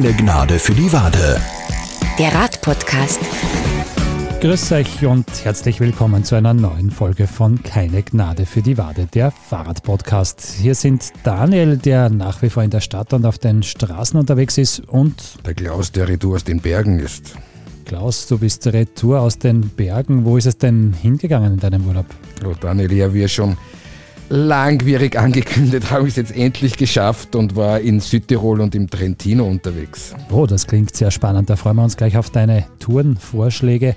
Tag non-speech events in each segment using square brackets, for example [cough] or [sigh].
Keine Gnade für die Wade. Der Radpodcast. Grüß euch und herzlich willkommen zu einer neuen Folge von Keine Gnade für die Wade, der Fahrradpodcast. Hier sind Daniel, der nach wie vor in der Stadt und auf den Straßen unterwegs ist, und Der Klaus, der Retour aus den Bergen ist. Klaus, du bist retour aus den Bergen. Wo ist es denn hingegangen in deinem Urlaub? Oh, Daniel, ja, wir schon langwierig angekündigt, [laughs] habe ich es jetzt endlich geschafft und war in Südtirol und im Trentino unterwegs. Oh, das klingt sehr spannend. Da freuen wir uns gleich auf deine Tourenvorschläge.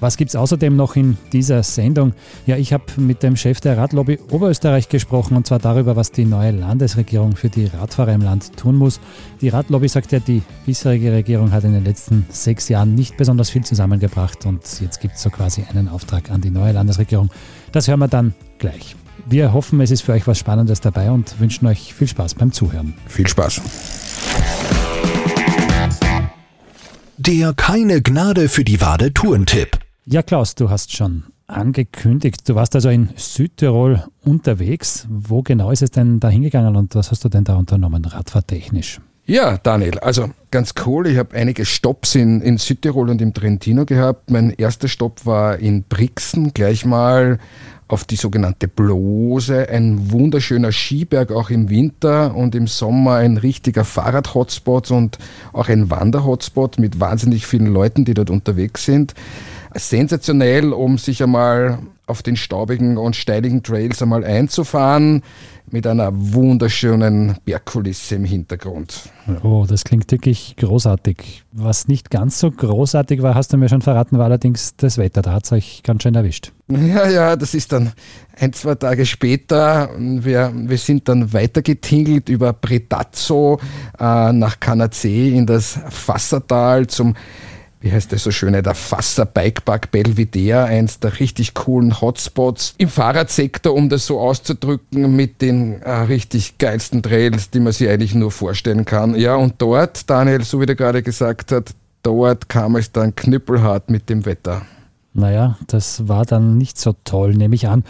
Was gibt es außerdem noch in dieser Sendung? Ja, ich habe mit dem Chef der Radlobby Oberösterreich gesprochen und zwar darüber, was die neue Landesregierung für die Radfahrer im Land tun muss. Die Radlobby sagt ja, die bisherige Regierung hat in den letzten sechs Jahren nicht besonders viel zusammengebracht und jetzt gibt es so quasi einen Auftrag an die neue Landesregierung. Das hören wir dann gleich. Wir hoffen, es ist für euch was Spannendes dabei und wünschen euch viel Spaß beim Zuhören. Viel Spaß. Der Keine Gnade für die Wade Tourentipp. Ja, Klaus, du hast schon angekündigt, du warst also in Südtirol unterwegs. Wo genau ist es denn da hingegangen und was hast du denn da unternommen, radfahrtechnisch? Ja, Daniel, also ganz cool. Ich habe einige Stops in, in Südtirol und im Trentino gehabt. Mein erster Stopp war in Brixen, gleich mal auf die sogenannte Blose, ein wunderschöner Skiberg auch im Winter und im Sommer ein richtiger Fahrrad-Hotspot und auch ein Wander-Hotspot mit wahnsinnig vielen Leuten, die dort unterwegs sind. Sensationell, um sich einmal auf den staubigen und steinigen Trails einmal einzufahren mit einer wunderschönen Bergkulisse im Hintergrund. Oh, das klingt wirklich großartig. Was nicht ganz so großartig war, hast du mir schon verraten, war allerdings das Wetter. Da hat es euch ganz schön erwischt. Ja, ja, das ist dann ein, zwei Tage später. Wir, wir sind dann weitergetingelt über Predazzo äh, nach Canazee in das Fassertal zum wie heißt das so schöne, der Fasser Bikepark Belvedere, eins der richtig coolen Hotspots im Fahrradsektor, um das so auszudrücken, mit den äh, richtig geilsten Trails, die man sich eigentlich nur vorstellen kann. Ja, und dort, Daniel, so wie der gerade gesagt hat, dort kam es dann knüppelhart mit dem Wetter. Naja, das war dann nicht so toll, nehme ich an.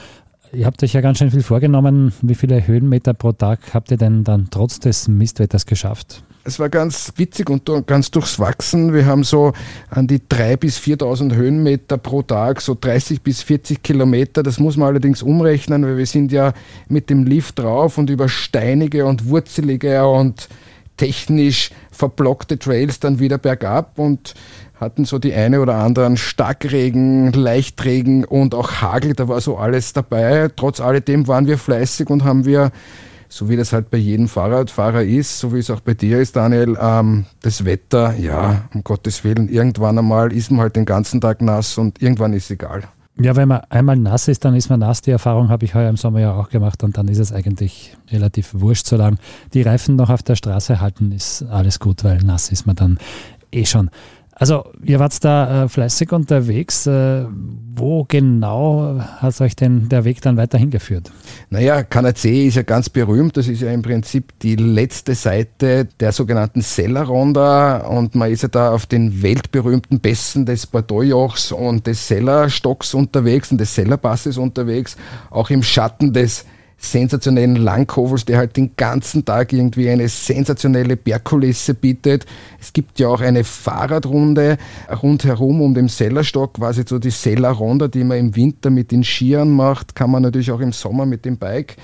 Ihr habt euch ja ganz schön viel vorgenommen. Wie viele Höhenmeter pro Tag habt ihr denn dann trotz des Mistwetters geschafft? Es war ganz witzig und ganz durchwachsen. Wir haben so an die 3.000 bis 4.000 Höhenmeter pro Tag, so 30 bis 40 Kilometer. Das muss man allerdings umrechnen, weil wir sind ja mit dem Lift drauf und über steinige und wurzelige und technisch verblockte Trails dann wieder bergab und hatten so die eine oder anderen Starkregen, Leichtregen und auch Hagel. Da war so alles dabei. Trotz alledem waren wir fleißig und haben wir so wie das halt bei jedem Fahrradfahrer ist, so wie es auch bei dir ist, Daniel, ähm, das Wetter, ja, um Gottes Willen, irgendwann einmal ist man halt den ganzen Tag nass und irgendwann ist egal. Ja, wenn man einmal nass ist, dann ist man nass. Die Erfahrung habe ich heuer im Sommer ja auch gemacht und dann ist es eigentlich relativ wurscht, solange die Reifen noch auf der Straße halten, ist alles gut, weil nass ist man dann eh schon. Also, ihr wart da äh, fleißig unterwegs. Äh, wo genau hat euch denn der Weg dann weiterhin geführt? Naja, Canazee ist ja ganz berühmt. Das ist ja im Prinzip die letzte Seite der sogenannten Sellerronda und man ist ja da auf den weltberühmten Pässen des Bordeaux-Jochs und des Sellerstocks unterwegs und des Sellerpasses unterwegs, auch im Schatten des sensationellen Langkovels, der halt den ganzen Tag irgendwie eine sensationelle Bergkulisse bietet. Es gibt ja auch eine Fahrradrunde rundherum um den Sellerstock, quasi so die Sellerronda, die man im Winter mit den Skiern macht, kann man natürlich auch im Sommer mit dem Bike.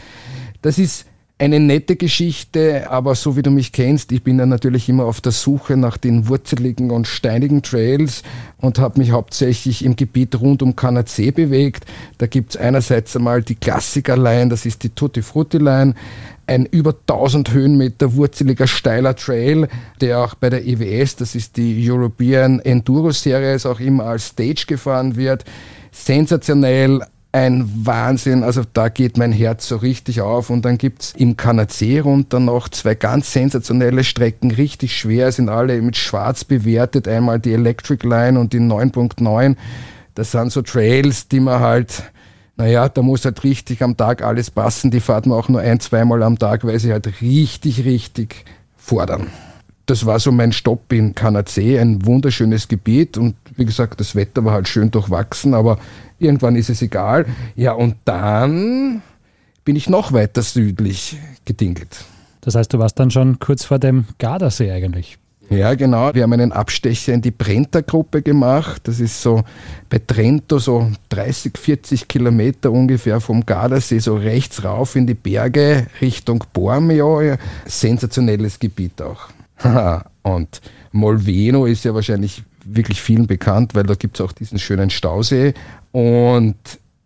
Das ist eine nette Geschichte, aber so wie du mich kennst, ich bin ja natürlich immer auf der Suche nach den wurzeligen und steinigen Trails und habe mich hauptsächlich im Gebiet rund um Canazee bewegt. Da gibt's einerseits einmal die Klassiker-Line, das ist die Tutti Frutti Line, ein über 1000 Höhenmeter wurzeliger steiler Trail, der auch bei der EWS, das ist die European Enduro Series, auch immer als Stage gefahren wird. Sensationell, ein Wahnsinn. Also da geht mein Herz so richtig auf. Und dann gibt es im Canazee runter noch zwei ganz sensationelle Strecken, richtig schwer, sind alle mit schwarz bewertet. Einmal die Electric Line und die 9.9. Das sind so Trails, die man halt, naja, da muss halt richtig am Tag alles passen. Die fahrt man auch nur ein, zweimal am Tag, weil sie halt richtig, richtig fordern. Das war so mein Stopp in Canazee, ein wunderschönes Gebiet und wie gesagt, das Wetter war halt schön durchwachsen, aber irgendwann ist es egal. Ja, und dann bin ich noch weiter südlich gedingelt. Das heißt, du warst dann schon kurz vor dem Gardasee eigentlich. Ja, genau. Wir haben einen Abstecher in die Brenta-Gruppe gemacht. Das ist so bei Trento so 30, 40 Kilometer ungefähr vom Gardasee, so rechts rauf in die Berge Richtung Bormio. Sensationelles Gebiet auch. [laughs] Und Molveno ist ja wahrscheinlich wirklich vielen bekannt, weil da gibt es auch diesen schönen Stausee. Und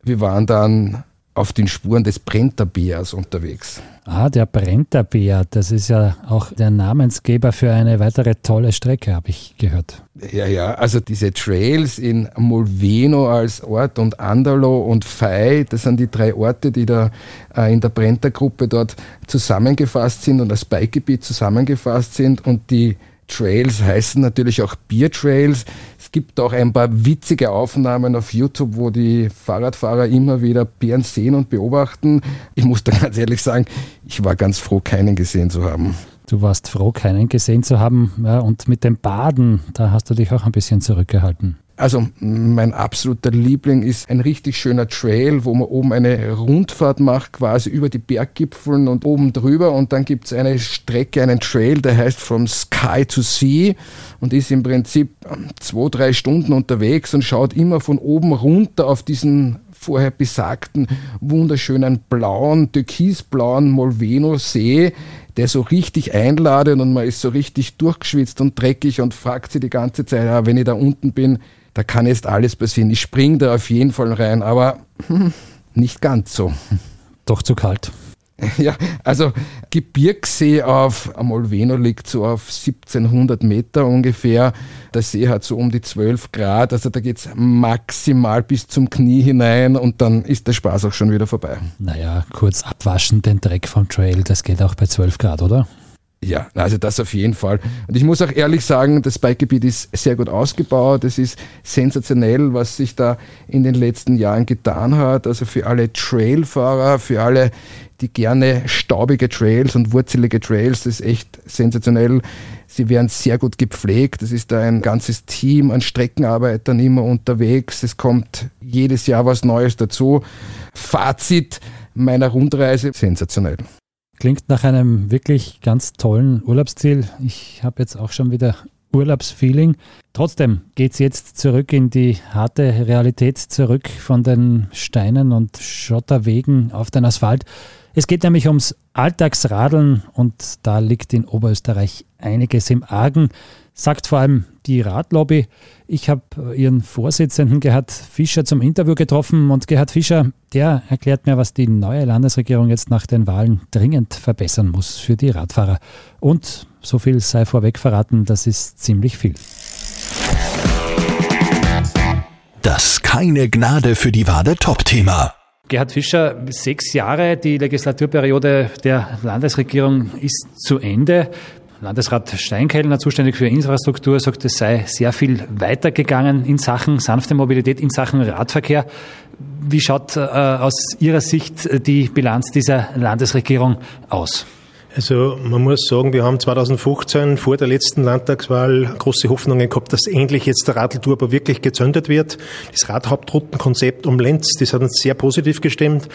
wir waren dann auf den Spuren des Brenta-Bärs unterwegs. Ah, der Brenta-Bär, das ist ja auch der Namensgeber für eine weitere tolle Strecke, habe ich gehört. Ja, ja, also diese Trails in Molveno als Ort und Andalo und Fai, das sind die drei Orte, die da äh, in der Brenta-Gruppe dort zusammengefasst sind und als Bikegebiet zusammengefasst sind und die Trails heißen natürlich auch Beer Trails. Es gibt auch ein paar witzige Aufnahmen auf YouTube, wo die Fahrradfahrer immer wieder Bären sehen und beobachten. Ich muss da [laughs] ganz ehrlich sagen, ich war ganz froh, keinen gesehen zu haben. Du warst froh, keinen gesehen zu haben. Ja, und mit dem Baden, da hast du dich auch ein bisschen zurückgehalten. Also mein absoluter Liebling ist ein richtig schöner Trail, wo man oben eine Rundfahrt macht, quasi über die Berggipfeln und oben drüber. Und dann gibt es eine Strecke, einen Trail, der heißt From Sky to Sea und ist im Prinzip zwei, drei Stunden unterwegs und schaut immer von oben runter auf diesen vorher besagten wunderschönen blauen, türkisblauen Molveno-See, der so richtig einladet und man ist so richtig durchgeschwitzt und dreckig und fragt sich die ganze Zeit, ja, wenn ich da unten bin, da kann jetzt alles passieren. Ich springe da auf jeden Fall rein, aber hm, nicht ganz so. Doch zu kalt. [laughs] Ja, also Gebirgssee auf Amolveno liegt so auf 1700 Meter ungefähr. Der See hat so um die 12 Grad, also da geht es maximal bis zum Knie hinein und dann ist der Spaß auch schon wieder vorbei. Naja, kurz abwaschen den Dreck vom Trail, das geht auch bei 12 Grad, oder? Ja, also das auf jeden Fall. Und ich muss auch ehrlich sagen, das Bikegebiet ist sehr gut ausgebaut. Es ist sensationell, was sich da in den letzten Jahren getan hat. Also für alle Trailfahrer, für alle, die gerne staubige Trails und wurzelige Trails, das ist echt sensationell. Sie werden sehr gut gepflegt. Es ist da ein ganzes Team an Streckenarbeitern immer unterwegs. Es kommt jedes Jahr was Neues dazu. Fazit meiner Rundreise, sensationell. Klingt nach einem wirklich ganz tollen Urlaubsziel. Ich habe jetzt auch schon wieder Urlaubsfeeling. Trotzdem geht es jetzt zurück in die harte Realität, zurück von den Steinen und Schotterwegen auf den Asphalt. Es geht nämlich ums Alltagsradeln und da liegt in Oberösterreich einiges im Argen sagt vor allem die Radlobby. Ich habe ihren Vorsitzenden Gerhard Fischer zum Interview getroffen und Gerhard Fischer, der erklärt mir, was die neue Landesregierung jetzt nach den Wahlen dringend verbessern muss für die Radfahrer. Und so viel sei vorweg verraten, das ist ziemlich viel. Das keine Gnade für die Wade Top-Thema. Gerhard Fischer, sechs Jahre, die Legislaturperiode der Landesregierung ist zu Ende. Landesrat Steinkellner, zuständig für Infrastruktur, sagt, es sei sehr viel weitergegangen in Sachen sanfte Mobilität, in Sachen Radverkehr. Wie schaut äh, aus Ihrer Sicht die Bilanz dieser Landesregierung aus? Also man muss sagen, wir haben 2015 vor der letzten Landtagswahl große Hoffnungen gehabt, dass endlich jetzt der Radlturbo wirklich gezündet wird. Das Radhauptroutenkonzept um Lenz, das hat uns sehr positiv gestimmt.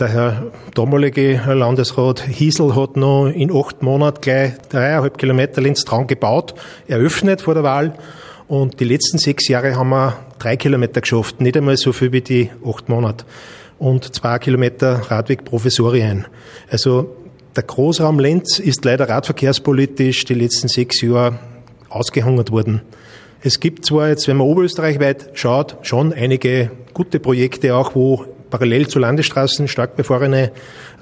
Der Herr damalige Landesrat Hiesel hat noch in acht Monaten gleich dreieinhalb Kilometer Lenz-Traun gebaut, eröffnet vor der Wahl. Und die letzten sechs Jahre haben wir drei Kilometer geschafft, nicht einmal so viel wie die acht Monate. Und zwei Kilometer Radweg Provisorien. Also der Großraum Lenz ist leider radverkehrspolitisch die letzten sechs Jahre ausgehungert worden. Es gibt zwar jetzt, wenn man oberösterreichweit schaut, schon einige gute Projekte auch, wo parallel zu Landesstraßen stark befahrene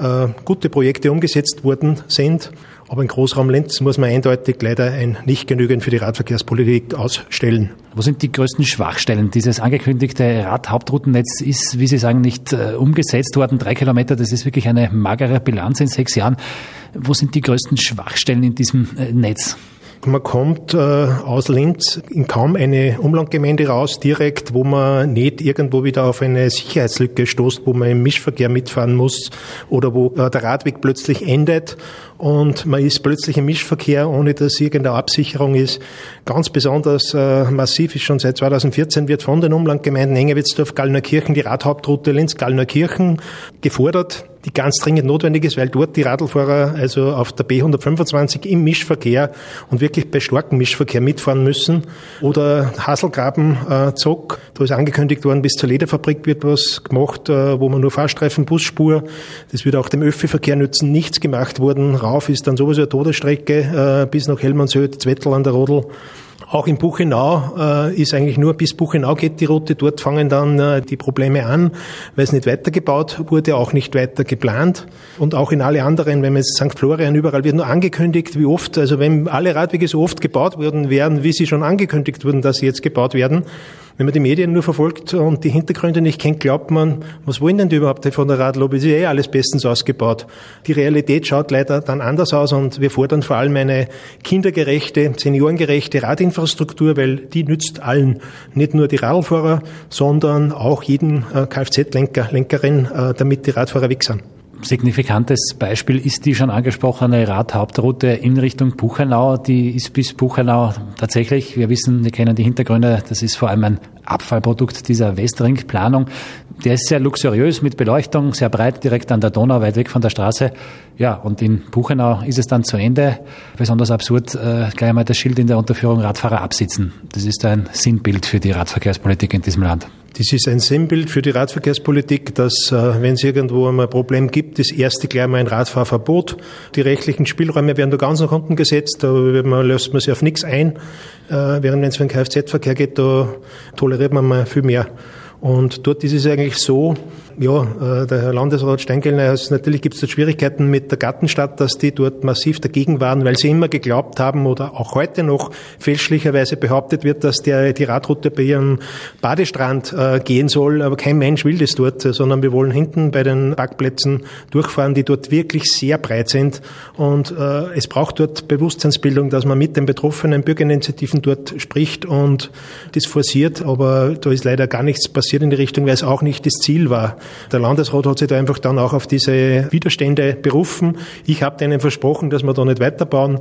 äh, gute Projekte umgesetzt worden sind. Aber im Großraum Lenz muss man eindeutig leider ein nicht genügend für die Radverkehrspolitik ausstellen. Wo sind die größten Schwachstellen? Dieses angekündigte Radhauptroutennetz ist, wie Sie sagen, nicht äh, umgesetzt worden. Drei Kilometer, das ist wirklich eine magere Bilanz in sechs Jahren. Wo sind die größten Schwachstellen in diesem äh, Netz? Man kommt äh, aus Linz in kaum eine Umlandgemeinde raus, direkt, wo man nicht irgendwo wieder auf eine Sicherheitslücke stoßt, wo man im Mischverkehr mitfahren muss oder wo äh, der Radweg plötzlich endet und man ist plötzlich im Mischverkehr, ohne dass irgendeine Absicherung ist. Ganz besonders äh, massiv ist schon seit 2014 wird von den Umlandgemeinden Engewitzdorf, Gallnerkirchen die Radhauptroute Linz-Gallnerkirchen gefordert die ganz dringend notwendig ist, weil dort die Radlfahrer also auf der B125 im Mischverkehr und wirklich bei starkem Mischverkehr mitfahren müssen. Oder Hasselgraben, äh, Zock, da ist angekündigt worden, bis zur Lederfabrik wird was gemacht, äh, wo man nur Fahrstreifen, Busspur, das wird auch dem Öffi-Verkehr nützen, nichts gemacht worden. Rauf ist dann sowieso eine Todesstrecke äh, bis nach Hellmannshöhe, Zwettel an der Rodel. Auch in Buchenau äh, ist eigentlich nur bis Buchenau geht die Route. Dort fangen dann äh, die Probleme an, weil es nicht weitergebaut wurde, auch nicht weiter geplant. Und auch in alle anderen, wenn man jetzt St. Florian überall wird nur angekündigt, wie oft, also wenn alle Radwege so oft gebaut worden wären, wie sie schon angekündigt wurden, dass sie jetzt gebaut werden, wenn man die Medien nur verfolgt und die Hintergründe nicht kennt, glaubt man, was wollen denn die überhaupt von der Radlobby? Es ist eh alles bestens ausgebaut. Die Realität schaut leider dann anders aus und wir fordern vor allem eine kindergerechte, seniorengerechte Radinfrastruktur, weil die nützt allen. Nicht nur die Radlfahrer, sondern auch jeden äh, Kfz-Lenker, Lenkerin, äh, damit die Radfahrer weg sind signifikantes Beispiel ist die schon angesprochene Radhauptroute in Richtung Buchenau. Die ist bis Buchenau tatsächlich, wir wissen, wir kennen die Hintergründe, das ist vor allem ein Abfallprodukt dieser Westring-Planung. Der ist sehr luxuriös mit Beleuchtung, sehr breit, direkt an der Donau, weit weg von der Straße. Ja, und in Buchenau ist es dann zu Ende. Besonders absurd, äh, gleich einmal das Schild in der Unterführung Radfahrer absitzen. Das ist ein Sinnbild für die Radverkehrspolitik in diesem Land. Das ist ein Sinnbild für die Radverkehrspolitik, dass, äh, wenn es irgendwo ein Problem gibt, das erste gleich mal ein Radfahrverbot. Die rechtlichen Spielräume werden da ganz nach unten gesetzt, da löst man sich auf nichts ein. Äh, während wenn es für den Kfz-Verkehr geht, da toleriert man mal viel mehr. Und dort ist es eigentlich so, ja, äh, der Herr Landesrat Steingellner, also natürlich gibt es dort Schwierigkeiten mit der Gartenstadt, dass die dort massiv dagegen waren, weil sie immer geglaubt haben oder auch heute noch fälschlicherweise behauptet wird, dass der, die Radroute bei ihrem Badestrand äh, gehen soll. Aber kein Mensch will das dort, sondern wir wollen hinten bei den Parkplätzen durchfahren, die dort wirklich sehr breit sind. Und äh, es braucht dort Bewusstseinsbildung, dass man mit den betroffenen Bürgerinitiativen dort spricht und das forciert. Aber da ist leider gar nichts passiert in die Richtung, weil es auch nicht das Ziel war. Der Landesrat hat sich da einfach dann auch auf diese Widerstände berufen. Ich habe denen versprochen, dass wir da nicht weiterbauen.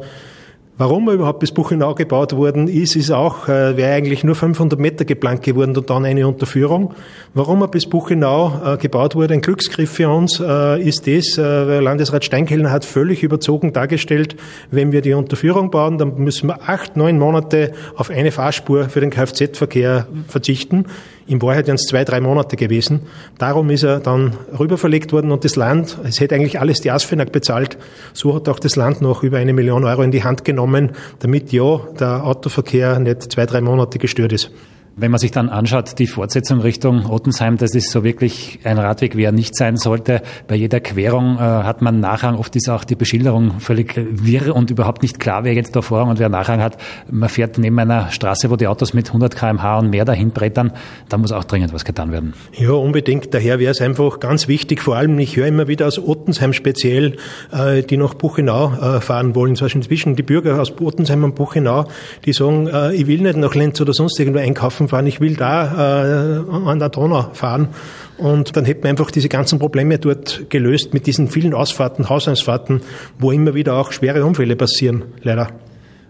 Warum er überhaupt bis Buchenau gebaut worden ist, ist auch, äh, wäre eigentlich nur 500 Meter geplant geworden und dann eine Unterführung. Warum er bis Buchenau äh, gebaut wurde, ein Glücksgriff für uns, äh, ist das, äh, weil Landesrat Steinkellner hat völlig überzogen dargestellt, wenn wir die Unterführung bauen, dann müssen wir acht, neun Monate auf eine Fahrspur für den Kfz-Verkehr verzichten. In Wahrheit wären es zwei, drei Monate gewesen. Darum ist er dann rüberverlegt worden und das Land, es hätte eigentlich alles die ASFINAG bezahlt, so hat auch das Land noch über eine Million Euro in die Hand genommen, damit ja der Autoverkehr nicht zwei, drei Monate gestört ist. Wenn man sich dann anschaut, die Fortsetzung Richtung Ottensheim, das ist so wirklich ein Radweg, wie er nicht sein sollte. Bei jeder Querung äh, hat man Nachrang. Oft ist auch die Beschilderung völlig wirr und überhaupt nicht klar, wer jetzt da Vorrang und wer Nachrang hat. Man fährt neben einer Straße, wo die Autos mit 100 kmh und mehr dahin brettern. Da muss auch dringend was getan werden. Ja, unbedingt. Daher wäre es einfach ganz wichtig, vor allem, ich höre immer wieder aus Ottensheim speziell, äh, die nach Buchenau äh, fahren wollen. Beispiel inzwischen die Bürger aus Ottensheim und Buchenau, die sagen, äh, ich will nicht nach Lenz oder sonst irgendwo einkaufen Flughafen fahren, ich will da äh, an der Donau fahren. Und dann hätten wir einfach diese ganzen Probleme dort gelöst mit diesen vielen Ausfahrten, Hausausfahrten, wo immer wieder auch schwere Unfälle passieren, leider.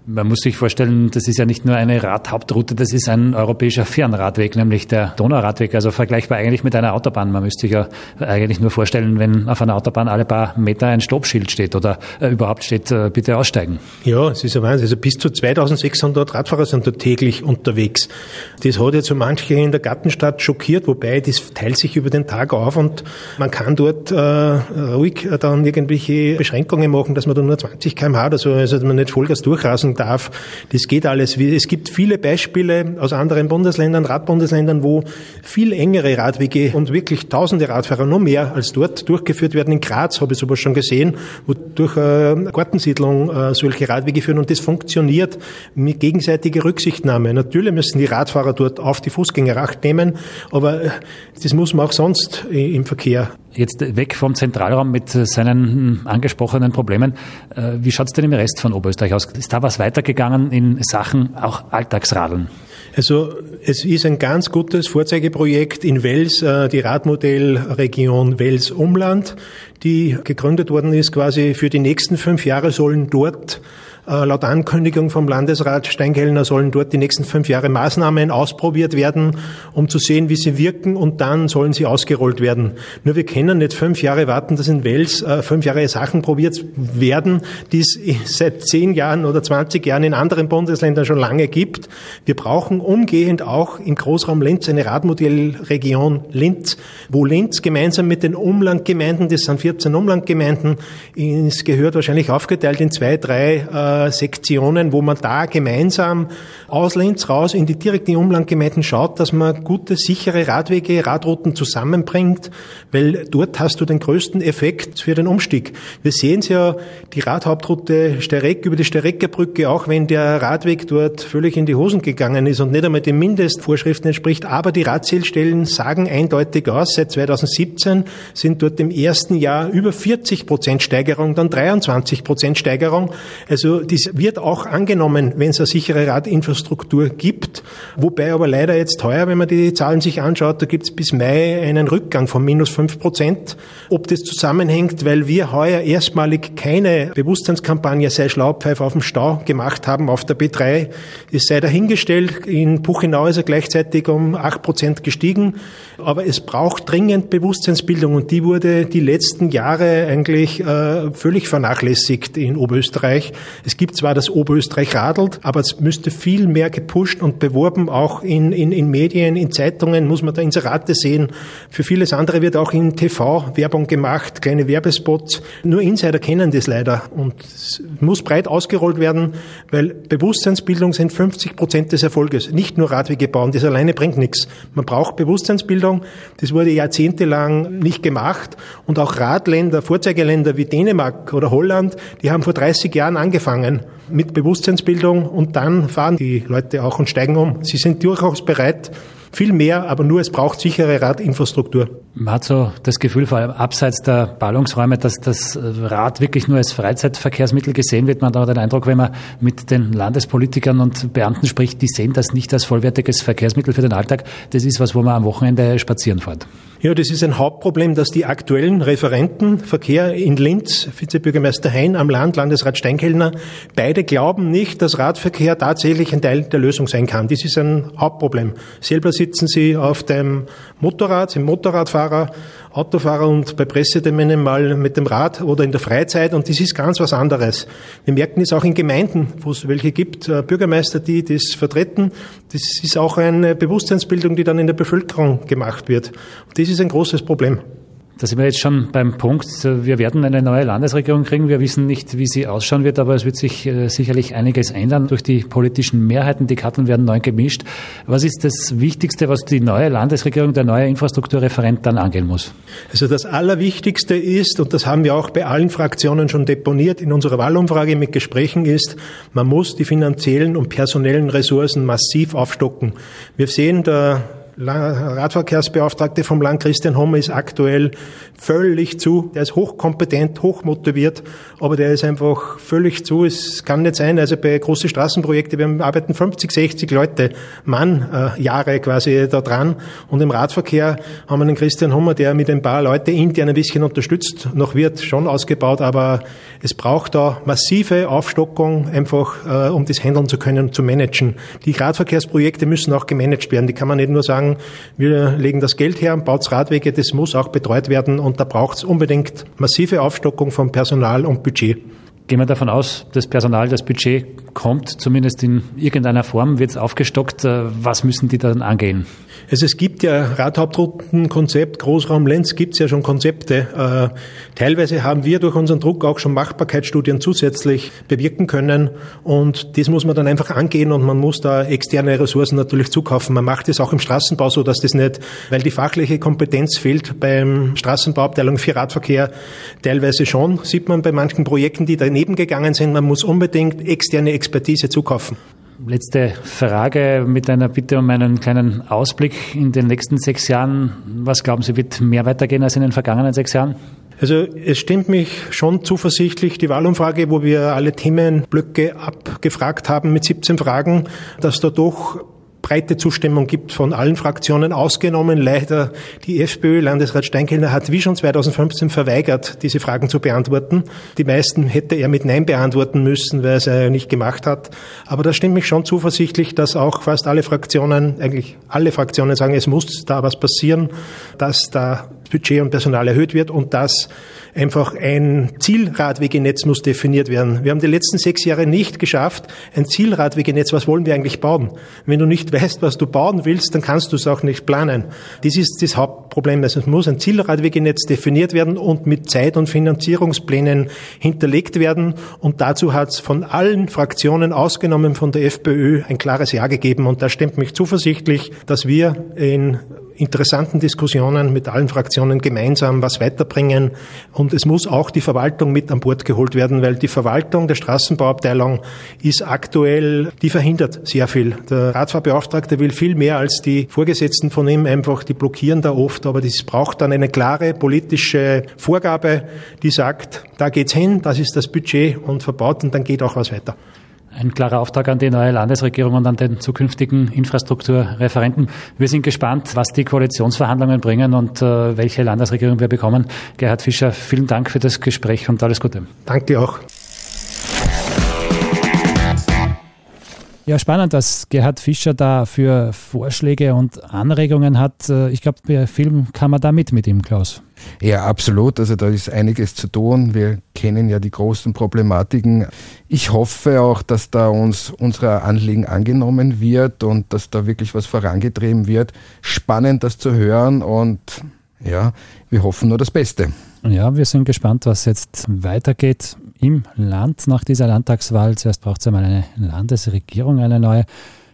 Man muss sich vorstellen, das ist ja nicht nur eine Radhauptroute, das ist ein europäischer Fernradweg, nämlich der Donauradweg, also vergleichbar eigentlich mit einer Autobahn. Man müsste sich ja eigentlich nur vorstellen, wenn auf einer Autobahn alle paar Meter ein Stoppschild steht oder äh, überhaupt steht, äh, bitte aussteigen. Ja, es ist ja Wahnsinn. Also bis zu 2600 Radfahrer sind dort täglich unterwegs. Das hat jetzt so manche in der Gartenstadt schockiert, wobei das teilt sich über den Tag auf und man kann dort äh, ruhig dann irgendwelche Beschränkungen machen, dass man da nur 20 kmh oder so, also dass man nicht Vollgas durchrasen darf. Das geht alles. Es gibt viele Beispiele aus anderen Bundesländern, Radbundesländern, wo viel engere Radwege und wirklich tausende Radfahrer, noch mehr als dort, durchgeführt werden. In Graz habe ich sowas schon gesehen, wo durch eine Gartensiedlung äh, solche Radwege führen und das funktioniert mit gegenseitiger Rücksichtnahme. Natürlich müssen die Radfahrer dort auf die Fußgänger Acht nehmen, aber äh, das muss man auch sonst im Verkehr Jetzt weg vom Zentralraum mit seinen angesprochenen Problemen. Äh, wie schaut es denn im Rest von Oberösterreich aus? Ist da was weitergegangen in Sachen auch Alltagsradeln? Also es ist ein ganz gutes Vorzeigeprojekt in Wels, äh, die Radmodellregion Wels-Umland, die gegründet worden ist quasi für die nächsten fünf Jahre sollen dort äh, laut Ankündigung vom Landesrat Steinkellner sollen dort die nächsten fünf Jahre Maßnahmen ausprobiert werden, um zu sehen, wie sie wirken und dann sollen sie ausgerollt werden. Nur wir können nicht fünf Jahre warten, dass in Wels äh, fünf Jahre Sachen probiert werden, die es seit zehn Jahren oder 20 Jahren in anderen Bundesländern schon lange gibt. Wir brauchen umgehend auch im Großraum Linz eine Radmodellregion Linz, wo Linz gemeinsam mit den Umlandgemeinden, das sind 14 Umlandgemeinden, es gehört wahrscheinlich aufgeteilt in zwei, drei äh, Sektionen, wo man da gemeinsam aus Linz raus in die direkten Umlandgemeinden schaut, dass man gute, sichere Radwege, Radrouten zusammenbringt, weil dort hast du den größten Effekt für den Umstieg. Wir sehen es ja, die Radhauptroute Stereck über die Stereckerbrücke, auch wenn der Radweg dort völlig in die Hosen gegangen ist und nicht einmal den Mindestvorschriften entspricht, aber die Radzählstellen sagen eindeutig aus, seit 2017 sind dort im ersten Jahr über 40 Prozent Steigerung, dann 23 Prozent Steigerung. Also das wird auch angenommen, wenn es eine sichere Radinfrastruktur gibt. Wobei aber leider jetzt heuer, wenn man die Zahlen sich anschaut, da gibt es bis Mai einen Rückgang von minus fünf Prozent. Ob das zusammenhängt, weil wir heuer erstmalig keine Bewusstseinskampagne sei Schlaupfeif auf dem Stau gemacht haben auf der B3, ist sei dahingestellt. In Puchenau ist er gleichzeitig um acht Prozent gestiegen. Aber es braucht dringend Bewusstseinsbildung und die wurde die letzten Jahre eigentlich äh, völlig vernachlässigt in Oberösterreich. Es gibt zwar das Oberösterreich radelt, aber es müsste viel mehr gepusht und beworben, auch in, in, in Medien, in Zeitungen muss man da Inserate sehen. Für vieles andere wird auch in TV Werbung gemacht, kleine Werbespots. Nur Insider kennen das leider und es muss breit ausgerollt werden, weil Bewusstseinsbildung sind 50 Prozent des Erfolges. Nicht nur Radwege bauen, das alleine bringt nichts. Man braucht Bewusstseinsbildung. Das wurde jahrzehntelang nicht gemacht und auch Radländer, Vorzeigeländer wie Dänemark oder Holland, die haben vor 30 Jahren angefangen mit Bewusstseinsbildung und dann fahren die Leute auch und steigen um. Sie sind durchaus bereit, viel mehr, aber nur es braucht sichere Radinfrastruktur. Man hat so das Gefühl, vor allem abseits der Ballungsräume, dass das Rad wirklich nur als Freizeitverkehrsmittel gesehen wird. Man hat auch den Eindruck, wenn man mit den Landespolitikern und Beamten spricht, die sehen das nicht als vollwertiges Verkehrsmittel für den Alltag. Das ist was, wo man am Wochenende spazieren fährt. Ja, das ist ein Hauptproblem, dass die aktuellen Referenten Verkehr in Linz, Vizebürgermeister Hein am Land, Landesrat Steinkellner, beide glauben nicht, dass Radverkehr tatsächlich ein Teil der Lösung sein kann. Das ist ein Hauptproblem. Selber sitzen sie auf dem Motorrad, sind Motorradfahrer, Autofahrer und bei Presseterminen mal mit dem Rad oder in der Freizeit und das ist ganz was anderes. Wir merken es auch in Gemeinden, wo es welche gibt, äh, Bürgermeister, die das vertreten. Das ist auch eine Bewusstseinsbildung, die dann in der Bevölkerung gemacht wird. Und das ist ein großes Problem. Da sind wir jetzt schon beim Punkt, wir werden eine neue Landesregierung kriegen. Wir wissen nicht, wie sie ausschauen wird, aber es wird sich äh, sicherlich einiges ändern durch die politischen Mehrheiten. Die Karten werden neu gemischt. Was ist das Wichtigste, was die neue Landesregierung, der neue Infrastrukturreferent dann angehen muss? Also das Allerwichtigste ist, und das haben wir auch bei allen Fraktionen schon deponiert in unserer Wahlumfrage mit Gesprächen ist, man muss die finanziellen und personellen Ressourcen massiv aufstocken. Wir sehen, der Radverkehrsbeauftragte vom Land Christian Homme ist aktuell völlig zu. Der ist hochkompetent, hochmotiviert, aber der ist einfach völlig zu. Es kann nicht sein, also bei großen Straßenprojekten, wir arbeiten 50, 60 Leute, Mann, äh, Jahre quasi da dran. Und im Radverkehr haben wir den Christian Hummer, der mit ein paar Leute intern ein bisschen unterstützt, noch wird schon ausgebaut, aber es braucht da massive Aufstockung, einfach äh, um das handeln zu können, zu managen. Die Radverkehrsprojekte müssen auch gemanagt werden. Die kann man nicht nur sagen, wir legen das Geld her und baut Radwege, das muss auch betreut werden und da braucht es unbedingt massive Aufstockung von Personal und Budget. Gehen wir davon aus, das Personal, das Budget kommt, zumindest in irgendeiner Form, wird es aufgestockt. Äh, was müssen die dann angehen? Also es gibt ja Radhauptroutenkonzept, Großraum Lenz gibt es ja schon Konzepte. Äh, teilweise haben wir durch unseren Druck auch schon Machbarkeitsstudien zusätzlich bewirken können und das muss man dann einfach angehen und man muss da externe Ressourcen natürlich zukaufen. Man macht es auch im Straßenbau so, dass das nicht, weil die fachliche Kompetenz fehlt beim Straßenbauabteilung für Radverkehr teilweise schon, sieht man bei manchen Projekten, die daneben gegangen sind. Man muss unbedingt externe Expertise zukaufen. Letzte Frage mit einer Bitte um einen kleinen Ausblick in den nächsten sechs Jahren. Was glauben Sie, wird mehr weitergehen als in den vergangenen sechs Jahren? Also es stimmt mich schon zuversichtlich, die Wahlumfrage, wo wir alle Themenblöcke abgefragt haben mit 17 Fragen, dass da doch breite Zustimmung gibt von allen Fraktionen, ausgenommen leider die FPÖ. Landesrat Steinkellner hat wie schon 2015 verweigert, diese Fragen zu beantworten. Die meisten hätte er mit Nein beantworten müssen, weil es er nicht gemacht hat. Aber das stimmt mich schon zuversichtlich, dass auch fast alle Fraktionen, eigentlich alle Fraktionen sagen, es muss da was passieren, dass da Budget und Personal erhöht wird und dass einfach ein Zielradwegenetz muss definiert werden. Wir haben die letzten sechs Jahre nicht geschafft, ein Zielradwegenetz, was wollen wir eigentlich bauen? Wenn du nicht [laughs] weißt, was du bauen willst, dann kannst du es auch nicht planen. Das ist das Hauptproblem. Also es muss ein Zielradwegenetz definiert werden und mit Zeit- und Finanzierungsplänen hinterlegt werden. Und dazu hat es von allen Fraktionen, ausgenommen von der FPÖ, ein klares Ja gegeben. Und das stimmt mich zuversichtlich, dass wir in interessanten Diskussionen mit allen Fraktionen gemeinsam was weiterbringen. Und es muss auch die Verwaltung mit an Bord geholt werden, weil die Verwaltung der Straßenbauabteilung ist aktuell, die verhindert sehr viel. Der Radfahrbeauftragte will viel mehr als die Vorgesetzten von ihm einfach, die blockieren da oft, aber das braucht dann eine klare politische Vorgabe, die sagt, da geht's hin, das ist das Budget und verbaut und dann geht auch was weiter. Ein klarer Auftrag an die neue Landesregierung und an den zukünftigen Infrastrukturreferenten. Wir sind gespannt, was die Koalitionsverhandlungen bringen und äh, welche Landesregierung wir bekommen. Gerhard Fischer, vielen Dank für das Gespräch und alles Gute. Danke auch. Ja, spannend, dass Gerhard Fischer da für Vorschläge und Anregungen hat. Äh, ich glaube, bei Film kann man da mit mit ihm, Klaus. Ja, absolut. Also da ist einiges zu tun. Wir kennen ja die großen Problematiken. Ich hoffe auch, dass da uns unser Anliegen angenommen wird und dass da wirklich was vorangetrieben wird. Spannend, das zu hören und ja, wir hoffen nur das Beste. Ja, wir sind gespannt, was jetzt weitergeht im Land nach dieser Landtagswahl. Zuerst braucht es einmal eine Landesregierung, eine neue.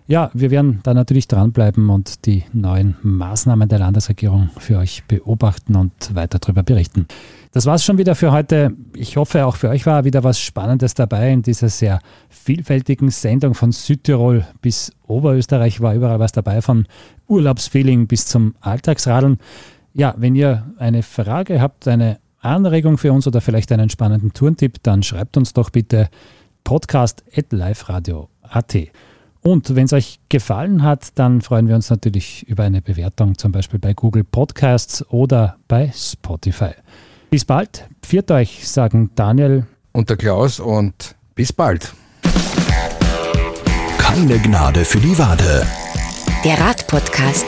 Ja, wir werden da natürlich dranbleiben und die neuen Maßnahmen der Landesregierung für euch beobachten und weiter darüber berichten. Das war es schon wieder für heute. Ich hoffe, auch für euch war wieder was Spannendes dabei in dieser sehr vielfältigen Sendung von Südtirol bis Oberösterreich war überall was dabei, von Urlaubsfeeling bis zum Alltagsradeln. Ja, wenn ihr eine Frage habt, eine Anregung für uns oder vielleicht einen spannenden Tourentipp, dann schreibt uns doch bitte podcast.liferadio.at. Und wenn es euch gefallen hat, dann freuen wir uns natürlich über eine Bewertung, zum Beispiel bei Google Podcasts oder bei Spotify. Bis bald. Pfiat euch, sagen Daniel und der Klaus und bis bald. Keine Gnade für die Wade. Der Radpodcast.